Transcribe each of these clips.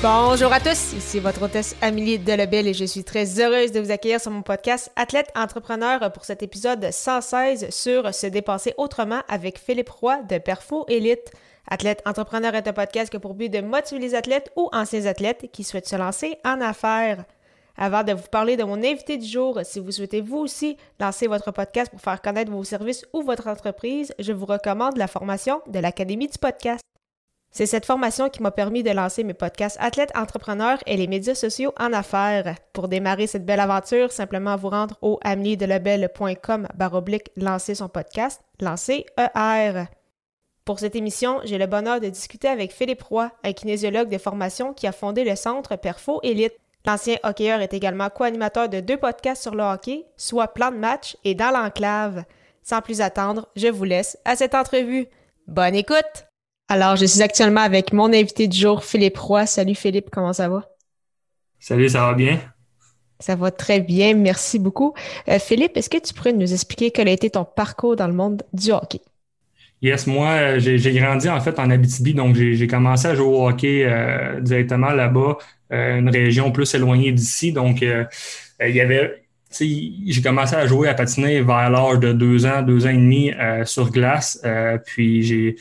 Bonjour à tous, ici votre hôtesse Amélie Delebel et je suis très heureuse de vous accueillir sur mon podcast Athlète Entrepreneur pour cet épisode 116 sur se dépasser autrement avec Philippe Roy de Perfo Elite. Athlète Entrepreneur est un podcast qui pour but de motiver les athlètes ou anciens athlètes qui souhaitent se lancer en affaires. Avant de vous parler de mon invité du jour, si vous souhaitez vous aussi lancer votre podcast pour faire connaître vos services ou votre entreprise, je vous recommande la formation de l'Académie du podcast. C'est cette formation qui m'a permis de lancer mes podcasts Athlète Entrepreneur et les médias sociaux en affaires. Pour démarrer cette belle aventure, simplement vous rendre au ameliedelebel.com baroblique lancer son podcast, lancer ER. Pour cette émission, j'ai le bonheur de discuter avec Philippe Roy, un kinésiologue de formation qui a fondé le centre Perfo Elite. L'ancien hockeyeur est également co-animateur de deux podcasts sur le hockey, soit Plan de match et Dans l'enclave. Sans plus attendre, je vous laisse à cette entrevue. Bonne écoute! Alors, je suis actuellement avec mon invité du jour, Philippe Roy. Salut Philippe, comment ça va? Salut, ça va bien? Ça va très bien, merci beaucoup. Euh, Philippe, est-ce que tu pourrais nous expliquer quel a été ton parcours dans le monde du hockey? Yes, moi, euh, j'ai grandi en fait en Abitibi, donc j'ai commencé à jouer au hockey euh, directement là-bas, une région plus éloignée d'ici. Donc, il y avait, j'ai commencé à jouer à patiner vers l'âge de deux ans, deux ans et demi sur glace. puis j'ai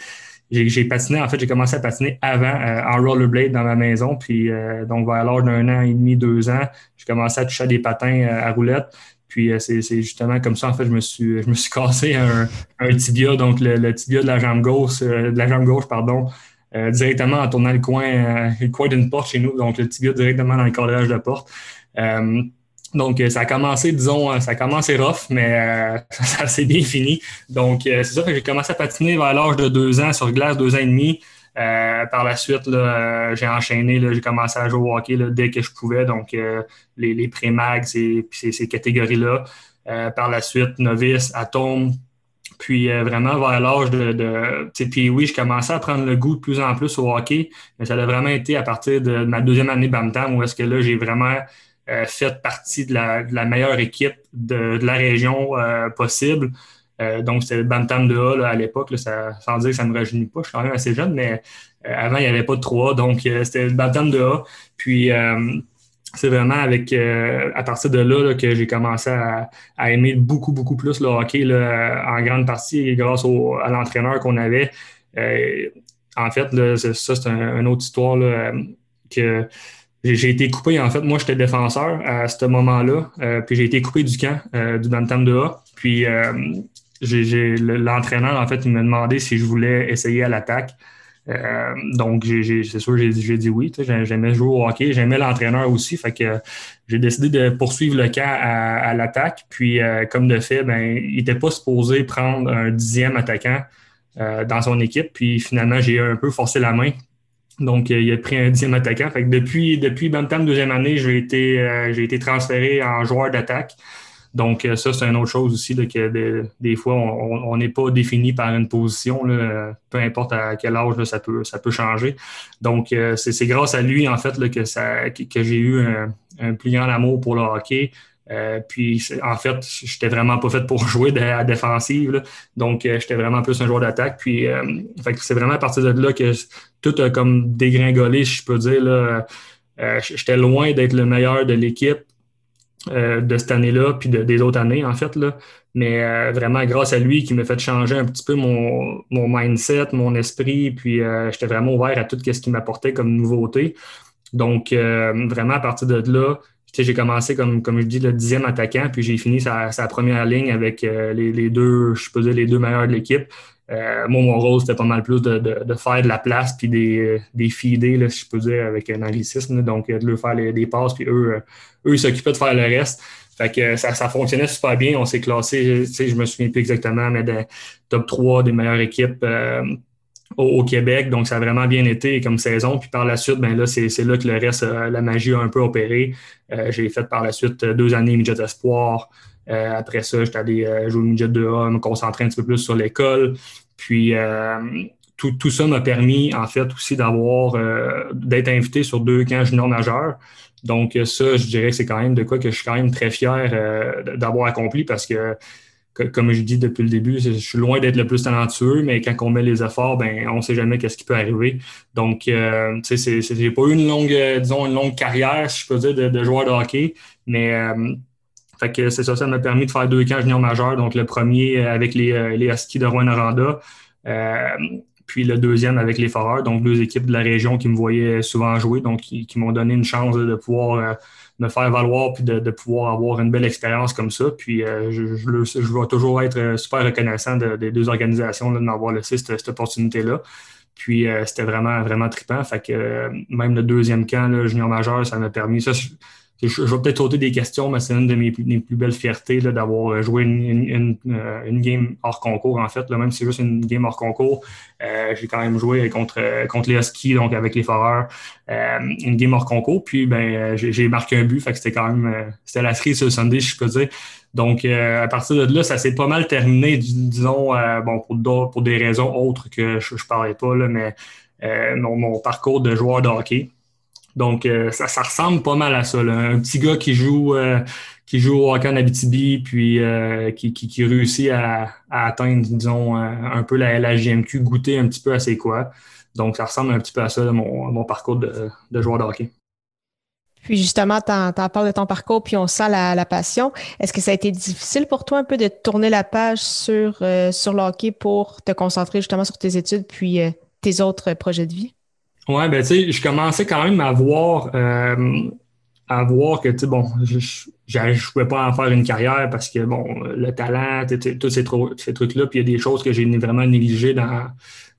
j'ai patiné, en fait, j'ai commencé à patiner avant euh, en rollerblade dans ma maison. Puis, euh, donc, vers l'âge d'un an et demi, deux ans, j'ai commencé à toucher des patins euh, à roulettes. Puis, c'est justement comme ça, en fait, je me suis, je me suis cassé un, un tibia, donc le, tibia de la jambe gauche, de la jambe gauche, pardon, directement en tournant le coin, le coin d'une porte chez nous. Donc, le tibia directement dans le cadrage de porte. Donc, euh, ça a commencé, disons, euh, ça a commencé rough, mais euh, ça, s'est bien fini. Donc, c'est ça que j'ai commencé à patiner vers l'âge de deux ans sur glace, deux ans et demi. par la suite, j'ai enchaîné, j'ai commencé à jouer au hockey dès que je pouvais, donc les, pré-mags et ces, catégories-là. par la suite, novice, atome, puis vraiment vers l'âge de, de puis oui, je commençais à prendre le goût de plus en plus au hockey, mais ça a vraiment été à partir de ma deuxième année Bantam où est-ce que là, j'ai vraiment fait partie de la, meilleure équipe de, la région euh, possible. Euh, donc, c'était Bantam de A à l'époque. sans dire que ça ne me rajeunit pas, je suis quand même assez jeune, mais avant, il n'y avait pas de 3 Donc, c'était le Bantam de A. Puis, c'est vraiment avec à partir de là, que j'ai commencé à, aimer beaucoup, beaucoup plus le hockey en grande partie grâce à l'entraîneur qu'on avait. en fait, ça, c'est une autre histoire que j'ai été coupé, en fait, moi j'étais défenseur à ce moment-là, euh, puis j'ai été coupé du camp euh, du Bantam de A. Puis euh, l'entraîneur, en fait, il m'a demandé si je voulais essayer à l'attaque. donc, c'est sûr, j'ai dit oui. J'aimais jouer au hockey, j'aimais l'entraîneur aussi. Fait que j'ai décidé de poursuivre le camp à, l'attaque. Puis, comme de fait, ben, il n'était pas supposé prendre un dixième attaquant dans son équipe. Puis finalement, j'ai un peu forcé la main. Donc, il a pris un dixième attaquant. Fait que depuis, depuis Bantam deuxième année, j'ai été, euh, j'ai été transféré en joueur d'attaque. Donc, euh, ça, c'est une autre chose aussi, que des fois, on n'est pas défini par une position, là, peu importe à quel âge ça, peut, ça peut changer. Donc, euh, c'est grâce à lui, en fait, là, que, ça, que, j'ai eu un, un, plus grand amour pour le hockey. Euh, puis, en fait, j'étais vraiment pas fait pour jouer à la défensive. Donc, euh, j'étais vraiment plus un joueur d'attaque. Puis, euh, c'est vraiment à partir de là que tout a comme dégringolé, si je peux dire. Là. j'étais loin d'être le meilleur de l'équipe de cette année-là, puis des autres années, en fait. Là. Mais vraiment, grâce à lui, qui m'a fait changer un petit peu mon, mon mindset, mon esprit. Puis, j'étais vraiment ouvert à tout ce qui m'apportait comme nouveauté. Donc, vraiment, à partir de là, j'ai commencé comme, comme je dis, le dixième attaquant, puis j'ai fini sa, première ligne avec euh, les, deux, je peux dire, les deux meilleurs de l'équipe. Euh, moi, mon rôle, c'était pas mal plus de, faire de la place puis des, des feeder, si je peux dire, avec un anglicisme. donc, de leur faire des passes, puis eux, eux ils s'occupaient de faire le reste. Fait que ça, ça fonctionnait super bien. On s'est classé, je me souviens plus exactement, mais de top 3 des meilleures équipes. Euh, au, Québec. Donc, ça a vraiment bien été comme saison. Puis par la suite, ben là, c'est là que le reste, la magie a un peu opéré. J'ai fait par la suite deux années midget espoir. après ça, j'étais allé jouer au midget 2A, me concentrer un petit peu plus sur l'école. Puis tout, tout, ça m'a permis, en fait, aussi d'avoir d'être invité sur deux camps juniors majeurs. Donc, ça, je dirais que c'est quand même de quoi que je suis quand même très fier euh, d'avoir accompli parce que, comme je dis depuis le début, je suis loin d'être le plus talentueux, mais quand on met les efforts, ben, on ne sait jamais qu'est-ce qui peut arriver. Donc, euh, tu sais, pas eu une longue, euh, disons, une longue carrière, si je peux dire, de, joueur de hockey, mais euh, fait que c'est ça, ça m'a permis de faire deux camps juniors majeurs. Donc, le premier avec les, les de Rouen-Noranda puis le deuxième avec les Foreurs, donc deux équipes de la région qui me voyaient souvent jouer, donc qui, m'ont donné une chance de pouvoir euh, me faire valoir puis de, pouvoir avoir une belle expérience comme ça. Puis euh, je, je, vais toujours être euh, super reconnaissant des deux organisations de m'avoir laissé cette, opportunité-là. Puis c'était vraiment, vraiment trippant. Fait que même le deuxième camp, le junior majeur, ça m'a permis. Ça, je, vais peut-être sauter des questions, mais c'est une de mes, plus belles fiertés d'avoir euh, joué une, euh, une, game hors concours, en fait. Là, même si c'est juste une game hors concours, euh, j'ai quand même joué contre, contre les Huskies, donc avec les Foreurs, une game hors concours. Puis ben, j'ai marqué un but, fait que c'était quand même c'était la cerise sur le Sunday, je peux dire. Donc, à partir de là, ça s'est pas mal terminé, disons, bon, pour, pour des raisons autres que je ne parlais pas, là, mais mon, mon parcours de joueur de hockey. Donc, euh, ça, ressemble pas mal à ça. Un petit gars qui joue, euh, qui joue au hockey en Abitibi, puis euh, qui, réussit à, atteindre, disons, un peu la, la, GMQ, goûter un petit peu à c'est quoi. Donc, ça ressemble un petit peu à ça, mon, parcours de, joueur de hockey. Puis justement, tu en, parles de ton parcours, puis on sent la, passion. Est-ce que ça a été difficile pour toi un peu de tourner la page sur, sur le hockey pour te concentrer justement sur tes études puis tes autres projets de vie? Ouais, ben tu sais, je commençais quand même à voir, euh, à voir que, tu sais, bon, je ne pouvais pas en faire une carrière parce que, bon, le talent, tous ces, trucs-là, puis il y a des choses que j'ai vraiment négligées dans,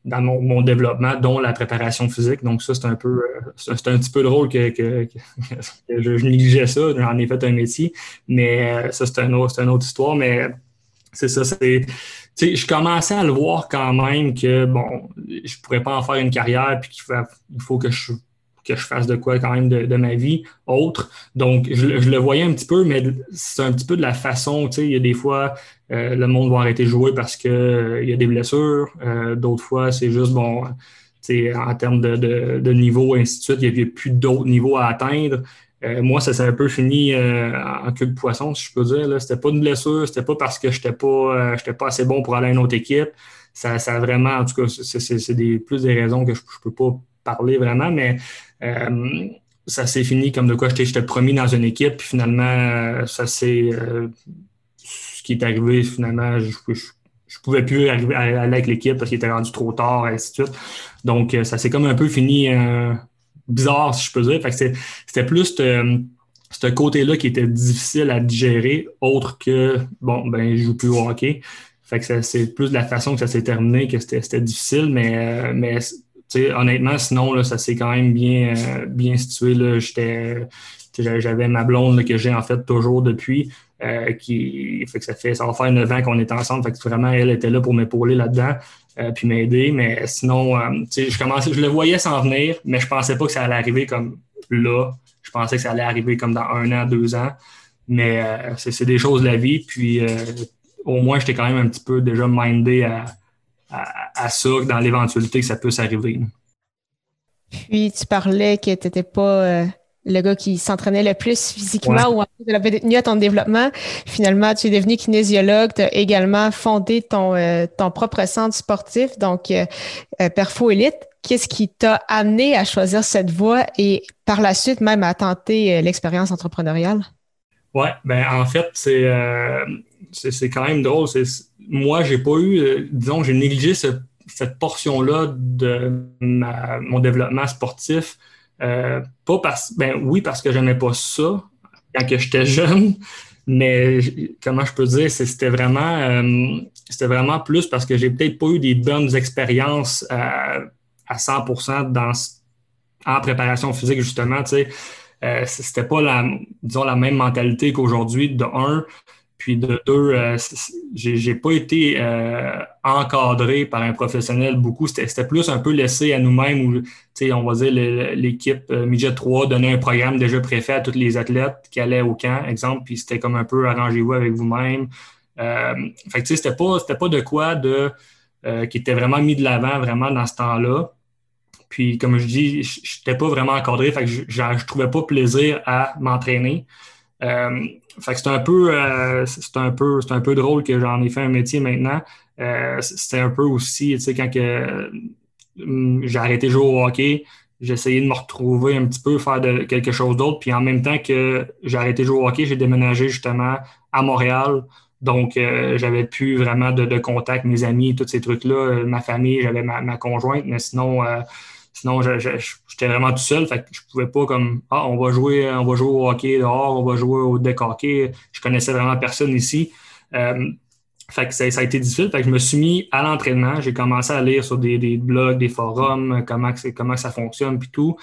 dans mon, développement, dont la préparation physique. Donc ça, c'est un peu, euh, c'est un petit peu drôle que, que, je, négligeais ça. J'en ai fait un métier, mais euh, ça, c'est un une autre histoire. Mais c'est ça, c'est je commençais à le voir quand même que, bon, je pourrais pas en faire une carrière, puis qu'il faut, que je que je fasse de quoi quand même de, ma vie autre. Donc, je, le voyais un petit peu, mais c'est un petit peu de la façon, tu sais, il y a des fois, euh, le monde va arrêter de jouer parce qu'il euh, y a des blessures. Euh, d'autres fois, c'est juste, bon, tu sais, en termes de, de, de, niveau, ainsi de suite, il n'y a plus d'autres niveaux à atteindre. Euh, moi, ça s'est un peu fini euh, en queue de poisson, si je peux dire. C'était pas une blessure, c'était pas parce que j'étais pas, euh, pas assez bon pour aller à une autre équipe. Ça, ça vraiment, en tout cas, c'est des, plus des raisons que je, ne peux pas parler vraiment, mais ça s'est fini comme de quoi j'étais promis dans une équipe, finalement, ça s'est. ce qui est arrivé, finalement, je, je, pouvais plus aller avec l'équipe parce qu'il était rendu trop tard, et ainsi de suite. Donc, ça s'est comme un peu fini bizarre, si je peux dire. c'était plus ce côté-là qui était difficile à digérer, autre que, bon, ben, je joue plus au hockey. Fait c'est plus de la façon que ça s'est terminé que c'était difficile, mais, euh, mais honnêtement, sinon, là, ça s'est quand même bien, euh, bien situé. J'avais ma blonde que j'ai en fait toujours depuis. Euh, fait ça fait ça va faire neuf ans qu'on est ensemble. Fait vraiment, elle était là pour m'épauler là-dedans. Euh, puis m'aider. Mais sinon, euh, je commençais, je le voyais s'en venir, mais je pensais pas que ça allait arriver comme là. Je pensais que ça allait arriver comme dans un an, deux ans. Mais euh, c'est des choses de la vie. Puis au moins, j'étais quand même un petit peu déjà mindé à, à, ça, dans l'éventualité que ça puisse arriver. Puis tu parlais que tu n'étais pas le gars qui s'entraînait le plus physiquement ou en de la tenu à ton développement. Finalement, tu es devenu kinésiologue, tu as également fondé ton, euh, ton propre centre sportif, donc euh, euh, Perfo Elite. Qu'est-ce qui t'a amené à choisir cette voie et par la suite même à tenter l'expérience entrepreneuriale? Oui, ben en fait, c'est c'est quand même drôle. Moi, j'ai pas eu, disons, j'ai négligé cette portion-là de mon développement sportif euh, pas parce, ben oui, parce que j'aimais pas ça quand que j'étais jeune, mais comment je peux dire, c'était vraiment, euh, c'était vraiment plus parce que j'ai peut-être pas eu des bonnes expériences à, à 100% dans, en préparation physique justement, tu sais. Euh, c'était pas la, disons, la même mentalité qu'aujourd'hui, de un. Puis de deux, euh, j'ai pas été euh, encadré par un professionnel beaucoup. C'était plus un peu laissé à nous-mêmes ou, on va dire, l'équipe euh, Midget 3 donnait un programme déjà préfet à tous les athlètes qui allaient au camp, exemple, puis c'était comme un peu arrangez-vous avec vous-même. Euh, fait que, tu sais, c'était pas, pas de quoi de, qui était vraiment mis de l'avant vraiment dans ce temps-là. Puis, comme je dis, je n'étais pas vraiment encadré, fait que je ne trouvais pas plaisir à m'entraîner. Fait que c'est un peu, euh, un peu, un peu drôle que j'en ai fait un métier maintenant. Euh, c'était un peu aussi, tu sais, quand que hum, j'ai arrêté de jouer au hockey, j'ai essayé de me retrouver un petit peu, faire de, quelque chose d'autre. Puis en même temps que j'ai arrêté de jouer au hockey, j'ai déménagé justement à Montréal. Donc, j'avais plus vraiment de, de, contact, mes amis, tous ces trucs-là, ma famille, j'avais ma, ma, conjointe, mais sinon, Sinon, j'étais vraiment tout seul. Fait que je pouvais pas comme Ah, on va jouer, on va jouer au hockey dehors, on va jouer au deck hockey. Je connaissais vraiment personne ici. Euh, ça, a été difficile. Je me suis mis à l'entraînement. J'ai commencé à lire sur des, blogs, des forums, comment, comment ça fonctionne, puis tout.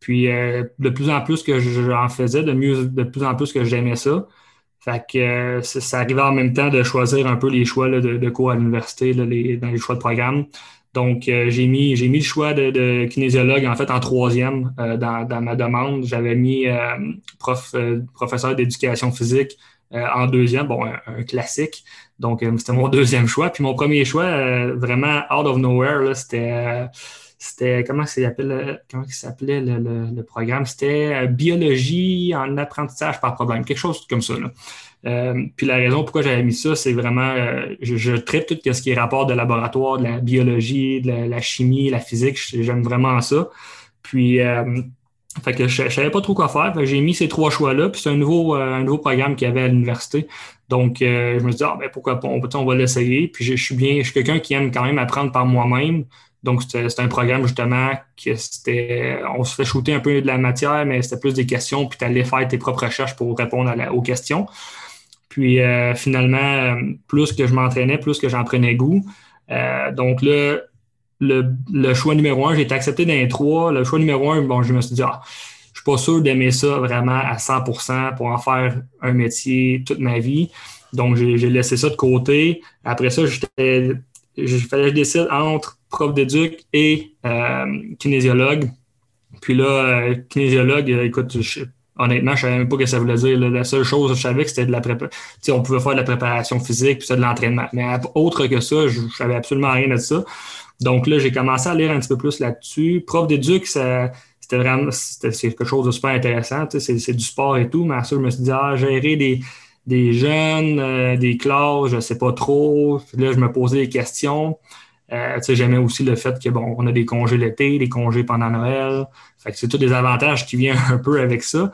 Puis euh, de plus en plus que j'en faisais, de mieux, de plus en plus que j'aimais ça. Euh, ça, arrivait en même temps de choisir un peu les choix de, cours à l'université, dans les choix de programme. Donc, euh, j'ai mis, mis le choix de, kinésiologue en fait en troisième euh, dans, ma demande. J'avais mis euh, prof, professeur d'éducation physique en deuxième, bon, un, classique. Donc, c'était mon deuxième choix. Puis mon premier choix, vraiment out of nowhere, c'était comment comment s'appelait le, programme? C'était biologie en apprentissage par problème quelque chose comme ça là. Euh, puis la raison pourquoi j'avais mis ça, c'est vraiment, euh, je, traite tout ce qui est rapport de laboratoire, de la biologie, de la, chimie, la physique. J'aime vraiment ça. Puis, euh, fait que je, ne savais pas trop quoi faire. J'ai mis ces trois choix-là. Puis c'est un nouveau, un nouveau programme qu'il y avait à l'université. Donc, je me suis dit, ah, ben, pourquoi pas, on, on va l'essayer. Puis je, suis bien, je suis quelqu'un qui aime quand même apprendre par moi-même. Donc, c'était un programme justement qui c'était. On se fait shooter un peu de la matière, mais c'était plus des questions, puis tu allais faire tes propres recherches pour répondre aux questions. Puis euh, finalement, plus que je m'entraînais, plus que j'en prenais goût. Euh, donc là, le, choix numéro un, j'ai été accepté dans les trois. Le choix numéro un, bon, je me suis dit, ah, je suis pas sûr d'aimer ça vraiment à 100% pour en faire un métier toute ma vie. Donc, j'ai laissé ça de côté. Après ça, j'étais, que je décide entre prof d'éduc et euh, kinésiologue. Puis là, kinésiologue, écoute, je, honnêtement, je savais même pas ce que ça voulait dire. La seule chose que je savais, c'était de la préparation. On pouvait faire de la préparation physique, puis ça, de l'entraînement. Mais autre que ça, je ne savais absolument rien de ça. Donc là, j'ai commencé à lire un petit peu plus là-dessus. Prof d'éduc, c'était vraiment quelque chose de super intéressant. C'est du sport et tout, mais à ça, je me suis dit, ah, gérer des, des jeunes, euh, des classes, je ne sais pas trop. là, je me posais des questions. Euh, J'aimais aussi le fait que bon, on a des congés l'été, des congés pendant Noël. Fait que c'est tous des avantages qui viennent un peu avec ça.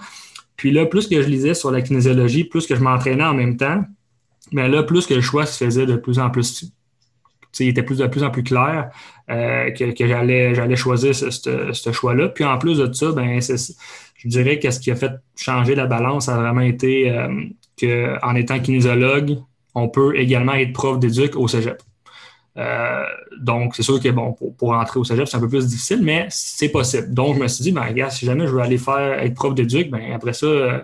Puis là, plus que je lisais sur la kinésiologie, plus que je m'entraînais en même temps, mais là, plus que le choix se faisait de plus en plus, il était plus, de plus en plus clair euh, que, que j'allais choisir ce, ce, choix-là. Puis en plus de ça, ben, je dirais que ce qui a fait changer la balance a vraiment été euh, qu'en étant kinésiologue, on peut également être prof d'éduc au cégep. Euh, donc, c'est sûr que bon, pour, pour entrer au cégep, c'est un peu plus difficile, mais c'est possible. Donc, je me suis dit, ben, regarde, si jamais je veux aller faire être prof d'éduc, ben, après ça, euh,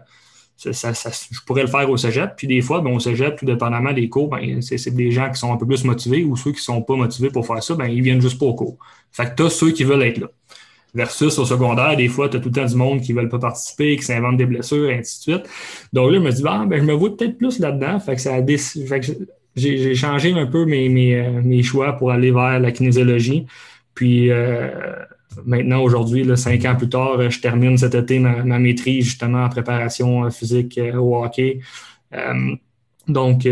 ça, ça, je pourrais le faire au cégep. Puis des fois, bon, au cégep, tout dépendamment des cours, ben, c'est des gens qui sont un peu plus motivés ou ceux qui ne sont pas motivés pour faire ça, ben, ils viennent juste au cours. Fait que tu as ceux qui veulent être là. Versus au secondaire, des fois, tu as tout le temps du monde qui ne veulent pas participer, qui s'inventent des blessures, et ainsi de suite. Donc là, je me dis, ben, je me vois peut-être plus là-dedans. Fait que ça a que j'ai changé un peu mes, euh, mes, choix pour aller vers la kinésiologie. Puis euh, maintenant, aujourd'hui, cinq ans plus tard, je termine cet été ma, maîtrise justement en préparation euh, physique au hockey. donc,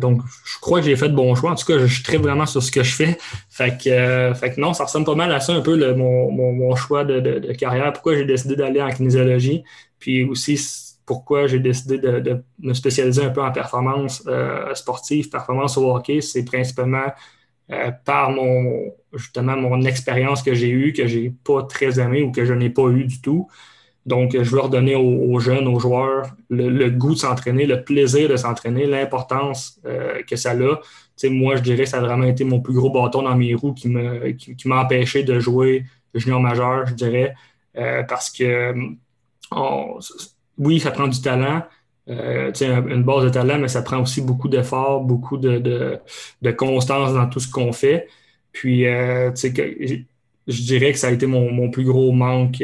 donc, je crois que j'ai fait de bons choix. En tout cas, je, suis très vraiment sur ce que je fais. Fait que, fait que non, ça ressemble pas mal à ça un peu mon, choix de, de carrière. Pourquoi j'ai décidé d'aller en kinésiologie? Puis aussi, pourquoi j'ai décidé de, me spécialiser un peu en performance euh, sportive, performance au hockey, c'est principalement euh, par mon justement mon expérience que j'ai eue, que j'ai pas très aimé ou que je n'ai pas eu du tout. Donc, je veux redonner aux, jeunes, aux joueurs, le, goût de s'entraîner, le plaisir de s'entraîner, l'importance euh, que ça a. moi, je dirais que ça a vraiment été mon plus gros bâton dans mes roues qui m'a qui, empêché de jouer junior majeur, je dirais, parce que oui, ça prend du talent, une base de talent, mais ça prend aussi beaucoup d'efforts, beaucoup de, constance dans tout ce qu'on fait. Puis, je dirais que ça a été mon, plus gros manque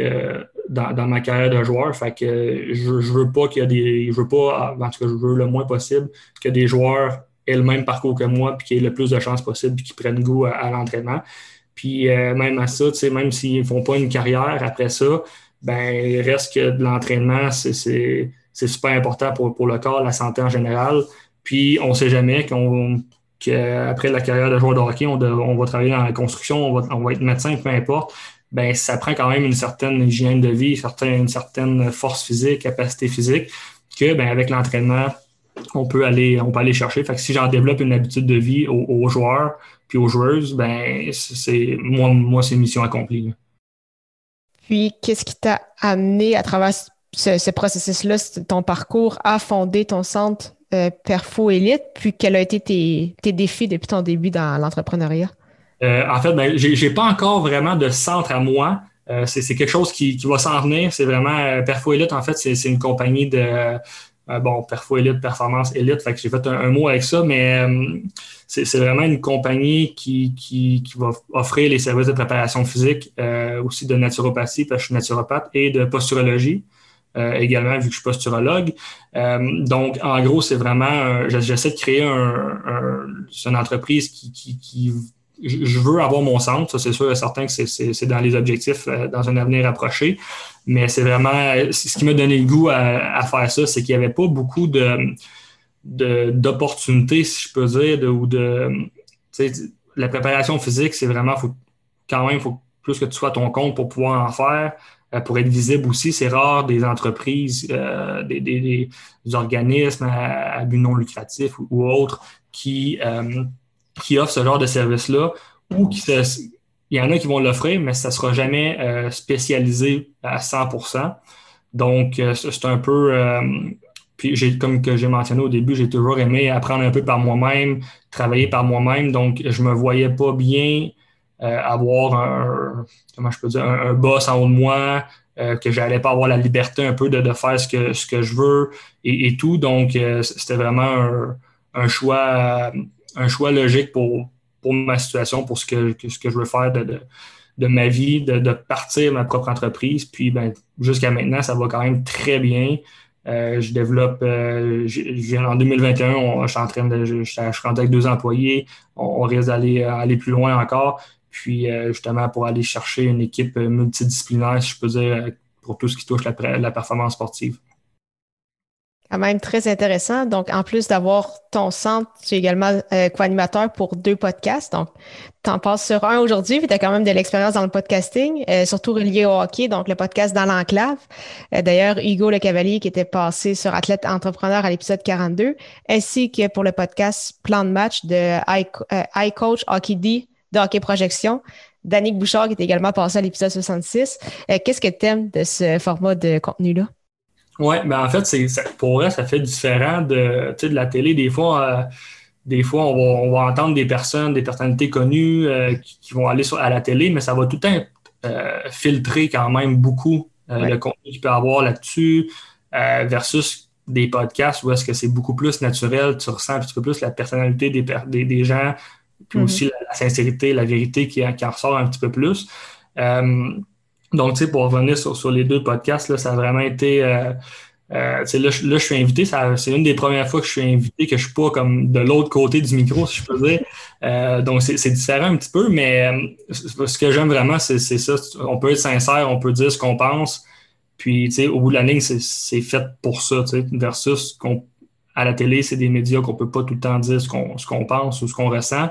dans, ma carrière de joueur. Fait que je, veux pas qu'il y des. Je veux pas, en tout cas, je veux le moins possible que des joueurs aient le même parcours que moi, puis qu'ils aient le plus de chances possible, puis qu'ils prennent goût à, l'entraînement. Puis euh, même à ça, même s'ils ne font pas une carrière après ça, ben il reste que de l'entraînement, c'est super important pour, pour, le corps, la santé en général. Puis on ne sait jamais qu'on qu'après la carrière de joueur de hockey, on, on, va travailler dans la construction, on va, on va être médecin, peu importe ben, ça prend quand même une certaine hygiène de vie, une certaine force physique, capacité physique, que ben, avec l'entraînement, on peut aller, on peut aller chercher. Fait que si j'en développe une habitude de vie aux, joueurs puis aux joueuses, ben c'est moi, moi c'est mission accomplie. Puis qu'est-ce qui t'a amené à travers ce, processus-là, ton parcours, à fonder ton centre euh, Perfo Elite, puis quels ont été tes, défis depuis ton début dans l'entrepreneuriat? Euh, en fait, ben, j'ai pas encore vraiment de centre à moi. Euh, c'est quelque chose qui, va s'en venir. C'est vraiment Perfo Elite, en fait, c'est une compagnie de bon, Perfo Elite, Performance Elite. Fait que j'ai fait un, mot avec ça, mais c'est vraiment une compagnie qui, qui, qui, va offrir les services de préparation physique, aussi de naturopathie, parce que je suis naturopathe, et de posturologie. également, vu que je suis posturologue. donc, en gros, c'est vraiment, j'essaie de créer un, une entreprise qui, qui, qui, je veux avoir mon centre, ça c'est sûr et certain que c'est dans les objectifs euh, dans un avenir approché, mais c'est vraiment ce qui m'a donné le goût à, faire ça, c'est qu'il n'y avait pas beaucoup de d'opportunités, si je peux dire, de, ou de la préparation physique, c'est vraiment quand même, il faut plus que tu sois à ton compte pour pouvoir en faire, euh, pour être visible aussi. C'est rare des entreprises, euh, des, organismes à, but non lucratif ou, autres qui qui offrent ce genre de service-là ou qui il y en a qui vont l'offrir, mais ça ne sera jamais euh, spécialisé à 100% Donc, euh, c'est un peu. Euh, puis, j'ai, comme que j'ai mentionné au début, j'ai toujours aimé apprendre un peu par moi-même, travailler par moi-même. Donc, je ne me voyais pas bien avoir un, comment je peux dire, un, boss en haut de moi, que j'allais pas avoir la liberté un peu de, de faire ce que, ce que je veux et, tout. Donc, c'était vraiment un choix un choix logique pour, pour ma situation, pour ce que, ce que je veux faire de, de, ma vie, de, de, partir ma propre entreprise. Puis ben, jusqu'à maintenant, ça va quand même très bien. Euh, je développe, euh, en 2021, je suis en train de, je, suis avec deux employés. On, risque d'aller aller plus loin encore. Puis euh, justement, pour aller chercher une équipe multidisciplinaire, si je peux dire, pour tout ce qui touche la, la performance sportive quand même très intéressant. Donc, en plus d'avoir ton centre, tu es également euh, co-animateur pour deux podcasts. Donc, tu en passes sur un aujourd'hui, puis tu as quand même de l'expérience dans le podcasting, euh, surtout relié au hockey, donc le podcast dans l'enclave. Euh, d'ailleurs, Hugo Le Cavalier qui était passé sur Athlète Entrepreneur à l'épisode 42, ainsi que pour le podcast Plan de match de iCoach Hockey D de Hockey Projection. Danick Bouchard qui est également passé à l'épisode 66. Qu'est-ce que tu aimes de ce format de contenu-là? Oui, ben en fait, c'est, pour eux, ça fait différent de, de la télé. Des fois, euh, des fois on, va, entendre des personnes, des personnalités connues euh, qui, vont aller sur, à la télé, mais ça va tout le temps euh, filtrer quand même beaucoup le contenu qu'il peut avoir là-dessus versus des podcasts où est-ce que c'est beaucoup plus naturel, tu ressens un petit peu plus la personnalité des, des, des gens, puis mm-hmm. aussi la, sincérité, la vérité qui, qui, en ressort un petit peu plus. Donc, tu sais, pour revenir sur, les deux podcasts, là, ça a vraiment été. Euh, euh, là, là, je suis invité. C'est une des premières fois que je suis invité, que je suis pas comme de l'autre côté du micro, si je peux dire. Euh, donc, c'est différent un petit peu, mais ce que j'aime vraiment, c'est ça. On peut être sincère, on peut dire ce qu'on pense. Puis, tu sais, au bout de la ligne, c'est fait pour ça, tu sais, versus qu'on à la télé, c'est des médias qu'on peut pas tout le temps dire ce qu'on pense ou ce qu'on ressent.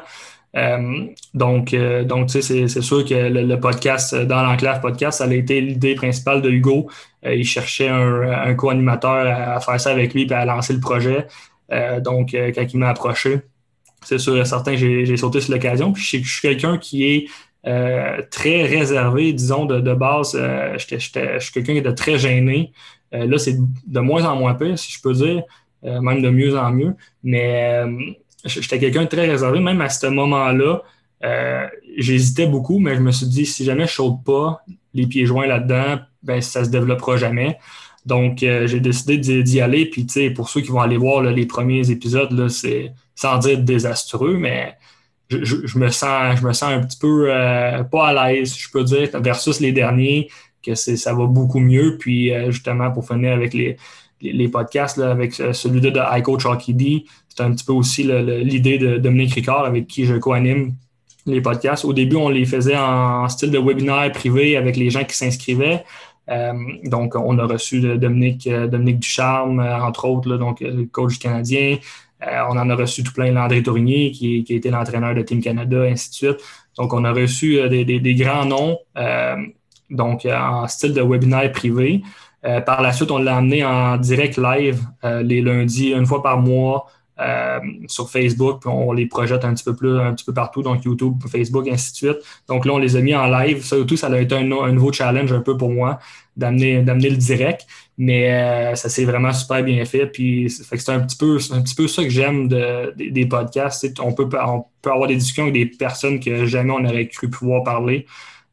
Euh, donc, euh, donc tu sais, c'est sûr que le, podcast, euh, dans l'enclave podcast, ça a été l'idée principale de Hugo. il cherchait un, co-animateur à, faire ça avec lui et à lancer le projet. donc, quand il m'a approché, c'est sûr et certain que j'ai sauté sur l'occasion. Puis je, suis quelqu'un qui est très réservé, disons, de, de base. je suis quelqu'un qui est très gêné. là, c'est de moins en moins pire, si je peux dire, même de mieux en mieux. Mais j'étais quelqu'un de très réservé, même à ce moment-là. Euh, j'hésitais beaucoup, mais je me suis dit, si jamais je saute pas les pieds joints là-dedans, ben, ça se développera jamais. Donc, j'ai décidé d'y aller. Puis, tu sais, pour ceux qui vont aller voir les premiers épisodes, c'est sans dire désastreux, mais je, me sens, je me sens un petit peu pas à l'aise, je peux dire, versus les derniers, que ça va beaucoup mieux. Puis, justement, pour finir avec les, les, podcasts, avec celui de, de iCoach Hockey D, c'est un petit peu aussi l'idée de Dominique Ricard avec qui je co-anime les podcasts. Au début, on les faisait en style de webinaire privé avec les gens qui s'inscrivaient. Euh, donc, on a reçu Dominique, euh, Dominique Ducharme, euh, entre autres, donc le coach canadien. on en a reçu tout plein l'André Tournier, qui, été l'entraîneur de Team Canada, ainsi de suite. Donc, on a reçu des, grands noms, donc en style de webinaire privé. par la suite, on l'a amené en direct live les lundis, une fois par mois, euh, sur Facebook, puis on les projette un petit peu plus, un petit peu partout, donc YouTube, Facebook, ainsi de suite. Donc là, on les a mis en live. Ça tout, ça a été un, nouveau challenge un peu pour moi d'amener d'amener le direct, mais euh, ça s'est vraiment super bien fait. Puis c'est un petit peu un petit peu ça que j'aime des podcasts. On peut, on peut avoir des discussions avec des personnes que jamais on aurait cru pouvoir parler.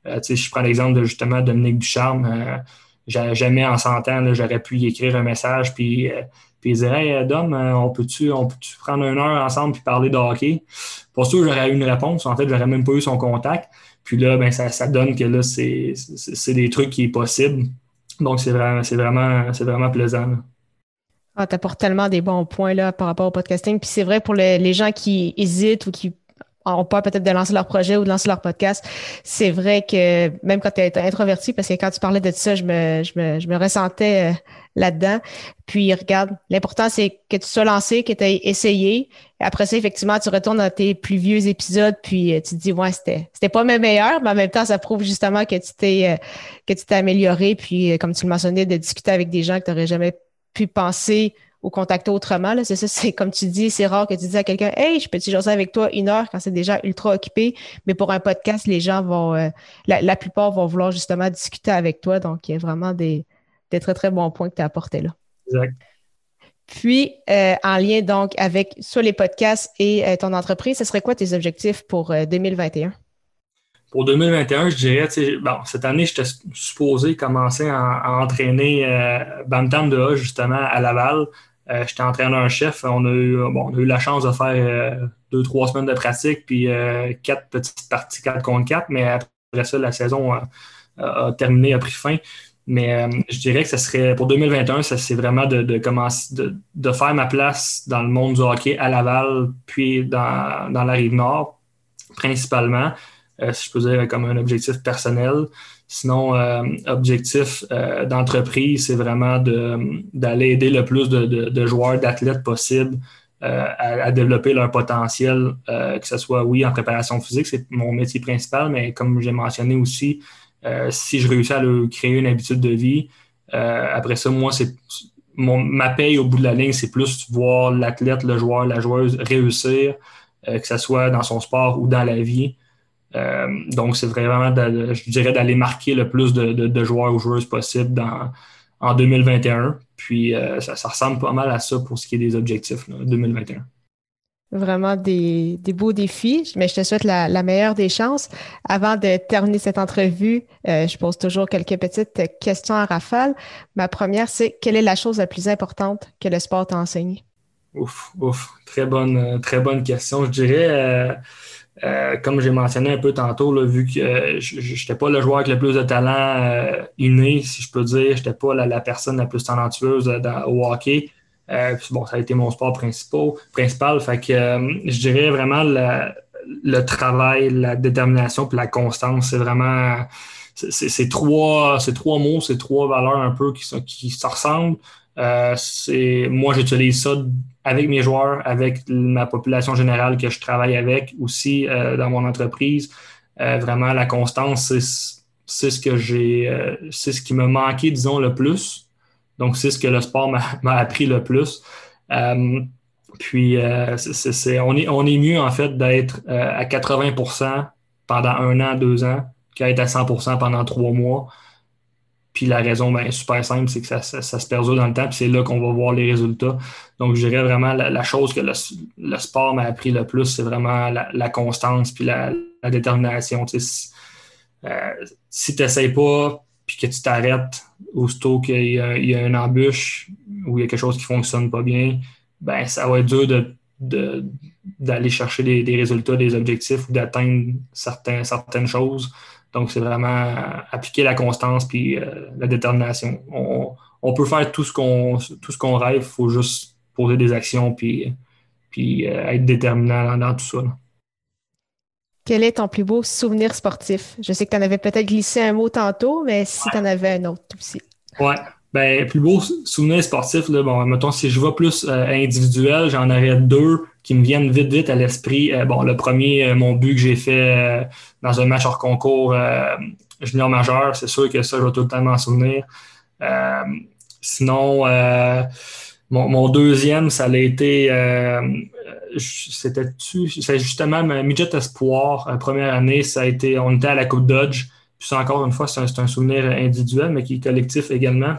Euh, je prends l'exemple de justement Dominique Ducharme. Euh, jamais en s'entendant, j'aurais pu y écrire un message puis puis il dirait, hey, Dom, euh, on peut-tu prendre une heure ensemble puis parler de hockey? Pour sûr, j'aurais eu une réponse. En fait, j'aurais même pas eu son contact. Puis là, ben, ça, donne que là, c'est des trucs qui sont possibles. Donc, c'est vraiment, vraiment, vraiment plaisant. Ah, tu apportes tellement des bons points là, par rapport au podcasting. Puis c'est vrai pour les gens qui hésitent ou qui ont peur peut-être de lancer leur projet ou de lancer leur podcast, c'est vrai que même quand tu es introverti, parce que quand tu parlais de ça, je me, je me, je me ressentais euh, là-dedans. Puis regarde, l'important, c'est que tu sois lancé, que tu aies essayé. Après ça, effectivement, tu retournes dans tes plus vieux épisodes, puis euh, tu te dis, ouais, c'était, c'était pas mes meilleurs, mais en même temps, ça prouve justement que tu t'es, euh, que amélioré. Puis, comme tu le mentionnais, de discuter avec des gens que tu n'aurais jamais pu penser ou contacter autrement. C'est ça, c'est comme tu dis, c'est rare que tu dis à quelqu'un Hey, je peux-tu jaser avec toi une heure quand c'est déjà ultra occupé. Mais pour un podcast, les gens vont euh, la, plupart vont vouloir justement discuter avec toi. Donc, il y a vraiment des, très, très bons points que tu as apportés là. Exact. Puis, euh, en lien donc avec soit les podcasts et euh, ton entreprise, ce serait quoi tes objectifs pour 2021? Pour 2021, je dirais, bon, cette année, j'étais supposé commencer à, entraîner Bantam de A justement à Laval. Euh, j'étais entraîneur-chef. On, a eu, bon, on a eu la chance de faire euh, deux, trois semaines de pratique, puis euh, quatre petites parties, quatre contre quatre. Mais après ça, la saison a, terminé, a pris fin. Mais je dirais que ce serait pour 2021, ça c'est vraiment de, commencer de, faire ma place dans le monde du hockey à Laval, puis dans, dans la rive nord, principalement. si je peux dire comme un objectif personnel. Sinon, euh, objectif euh, d'entreprise, c'est vraiment d'aller aider le plus de, joueurs, d'athlètes possible euh, à, développer leur potentiel, que ce soit, oui, en préparation physique, c'est mon métier principal, mais comme j'ai mentionné aussi, si je réussis à leur créer une habitude de vie, après ça, moi, c'est ma paye au bout de la ligne, c'est plus voir l'athlète, le joueur, la joueuse réussir, que ce soit dans son sport ou dans la vie. Euh, donc, c'est vraiment, je dirais, d'aller marquer le plus de, joueurs ou joueuses possible en 2021. Puis, euh, ça, ressemble pas mal à ça pour ce qui est des objectifs 2021. Vraiment des, beaux défis, mais je te souhaite la, meilleure des chances. Avant de terminer cette entrevue, euh, je pose toujours quelques petites questions à rafale. Ma première, c'est quelle est la chose la plus importante que le sport t'a enseigné? Ouf, ouf, très bonne, très bonne question. Je dirais, euh, comme j'ai mentionné un peu tantôt, vu que euh, je n'étais pas le joueur avec le plus de talent euh, inné, si je peux dire, je n'étais pas la, personne la plus talentueuse au hockey. Bon, ça a été mon sport principal. principal fait que je dirais vraiment le travail, la détermination puis la constance. C'est vraiment c'est trois, trois mots, c'est trois valeurs un peu qui, qui se ressemblent. moi, j'utilise ça avec mes joueurs, avec ma population générale que je travaille avec aussi euh, dans mon entreprise. Euh, vraiment, la constance, c'est ce que j'ai, euh, c'est ce qui m'a manqué, disons, le plus. Donc, c'est ce que le sport m'a appris le plus. puis, c'est, on, est, mieux, en fait, d'être à 80% pendant un an, deux ans, qu'à être à 100% pendant trois mois. Puis la raison, ben, super simple, c'est que ça, se perdure dans le temps, puis c'est là qu'on va voir les résultats. Donc, je dirais vraiment la, chose que le, sport m'a appris le plus, c'est vraiment la, constance puis la, détermination. Si, euh, tu n'essayes pas, puis que tu t'arrêtes aussitôt qu'il y, y a une embûche ou il y a quelque chose qui ne fonctionne pas bien, ben ça va être dur d'aller chercher des, résultats, des objectifs ou d'atteindre certaines choses. Donc, c'est vraiment appliquer la constance puis euh, la détermination. On, peut faire tout ce qu'on tout ce qu'on rêve, il faut juste poser des actions puis, puis euh, être déterminant dans, tout ça. Quel est ton plus beau souvenir sportif? Je sais que tu en avais peut-être glissé un mot tantôt, mais si tu en avais un autre aussi. Ouais. Ben, plus beau souvenir sportif, là, bon, mettons, si je vois plus euh, individuel, j'en aurais deux qui me viennent vite, vite à l'esprit. Euh, bon, le premier, euh, mon but que j'ai fait dans un match hors concours junior majeur, c'est sûr que ça, je vais tout le temps m'en souvenir. sinon, mon, deuxième, ça a été, c'était c'est justement Midget Espoir, première année, ça a été, on était à la Coupe Dodge. Puis ça, encore une fois, c'est un, souvenir individuel, mais qui est collectif également.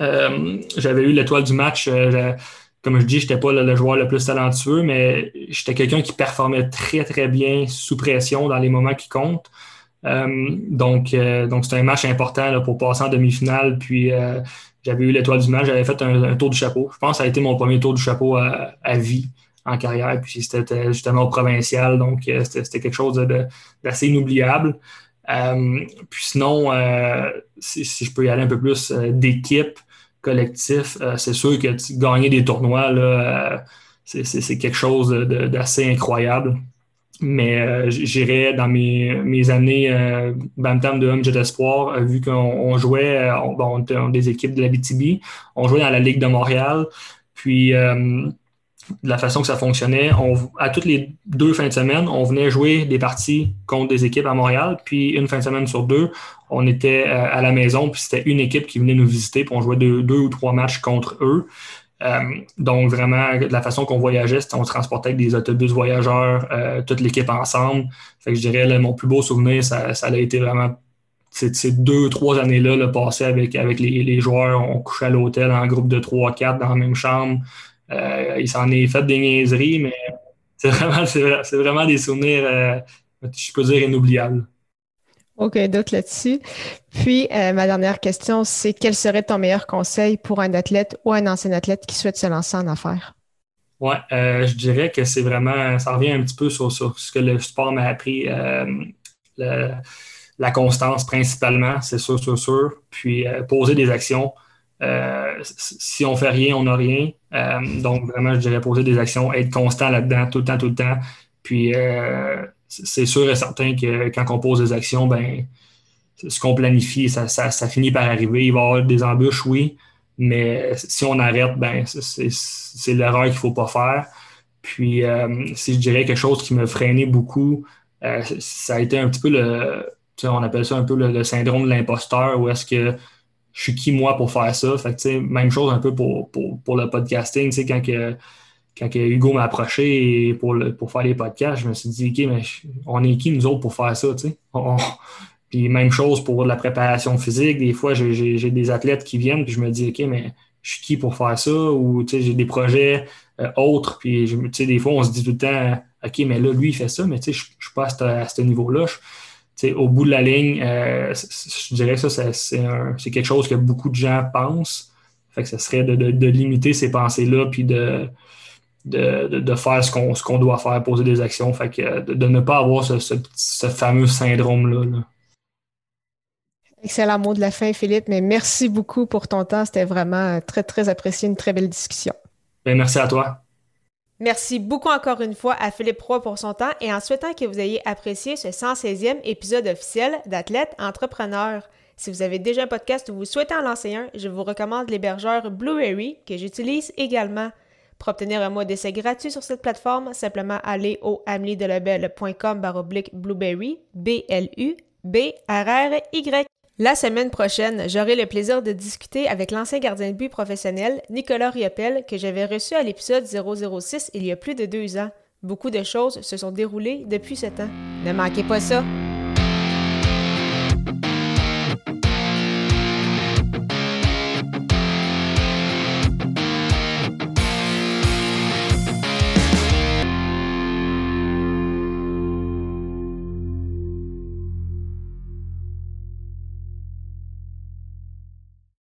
Euh, j'avais eu l'étoile du match. Euh, comme je dis, je n'étais pas le, joueur le plus talentueux, mais j'étais quelqu'un qui performait très, très bien sous pression dans les moments qui comptent. Euh, donc, donc c'était un match important pour passer en demi-finale. Puis, j'avais eu l'étoile du match. J'avais fait un, tour du chapeau. Je pense que ça a été mon premier tour du chapeau à, vie en carrière. Puis, c'était justement au provincial. Donc, c'était quelque chose d'assez inoubliable. Euh, puis sinon, euh, si, je peux y aller un peu plus euh, d'équipe, collectif, c'est sûr que gagner des tournois, c'est quelque chose d'assez incroyable. Mais j'irais dans mes, années euh, Bantam de Homme Jet Espoir, vu qu'on jouait, on, on, des équipes de la BTB, on jouait dans la Ligue de Montréal. Puis de la façon que ça fonctionnait, à toutes les deux fins de semaine, on venait jouer des parties contre des équipes à Montréal, puis une fin de semaine sur deux, on était euh, à la maison, puis c'était une équipe qui venait nous visiter, puis on jouait deux, ou trois matchs contre eux. Euh, donc vraiment, la façon qu'on voyageait, on transportait avec des autobus voyageurs, euh, toute l'équipe ensemble. Fait que je dirais, mon plus beau souvenir, ça, a été vraiment ces deux, trois années-là, le passé avec, avec les, les, joueurs. On couchait à l'hôtel en groupe de trois, quatre dans la même chambre. Euh, il s'en est fait des niaiseries, mais c'est vraiment, des souvenirs, euh, je peux dire, inoubliables. OK, d'autres là-dessus. Puis, euh, ma dernière question, c'est quel serait ton meilleur conseil pour un athlète ou un ancien athlète qui souhaite se lancer en affaires? Oui, je dirais que c'est vraiment, ça revient un petit peu sur, ce que le sport m'a appris. la constance principalement, c'est sûr, sûr, sûr. Puis poser des actions. Euh, si on fait rien, on n'a rien. Euh, donc, vraiment, je dirais poser des actions, être constant là-dedans, tout le temps, tout le temps. Puis, euh, c'est sûr et certain que quand on pose des actions, ben, ce qu'on planifie, ça, finit par arriver. Il va y avoir des embûches, oui, mais si on arrête, ben, c'est l'erreur qu'il ne faut pas faire. Puis, si je dirais quelque chose qui me freinait beaucoup, ça a été un petit peu le, on appelle ça un peu le syndrome de l'imposteur, où est-ce que je suis qui moi pour faire ça? Fait même chose un peu pour, pour, le podcasting. Quand, que, quand Hugo m'a approché pour, pour faire les podcasts, je me suis dit, OK, mais on est qui nous autres pour faire ça? Puis même chose pour la préparation physique. Des fois, j'ai des athlètes qui viennent, puis je me dis, OK, mais je suis qui pour faire ça? Ou j'ai des projets euh, autres, puis des fois, on se dit tout le temps, OK, mais là, lui, il fait ça, mais je ne suis pas à ce, niveau-là au bout de la ligne, euh, je dirais que ça, c'est quelque chose que beaucoup de gens pensent. Fait que ce serait de, limiter ces pensées-là, puis de, de, faire ce qu'on doit faire, poser des actions. Fait que de, ne pas avoir ce, fameux syndrome-là. Excellent mot de la fin, Philippe, mais merci beaucoup pour ton temps. C'était vraiment très, très apprécié, une très belle discussion. Ben, merci à toi. Merci beaucoup encore une fois à Philippe Roy pour son temps et en souhaitant que vous ayez apprécié ce 116e épisode officiel d'Athlète Entrepreneur. Si vous avez déjà un podcast ou vous souhaitez en lancer un, je vous recommande l'hébergeur Blueberry que j'utilise également. Pour obtenir un mois d'essai gratuit sur cette plateforme, simplement aller au ameliedelabel.com baroblique blueberry, B-L-U-B-R-R-Y. La semaine prochaine, j'aurai le plaisir de discuter avec l'ancien gardien de but professionnel Nicolas Riopel que j'avais reçu à l'épisode 006 il y a plus de deux ans. Beaucoup de choses se sont déroulées depuis ce temps. Ne manquez pas ça!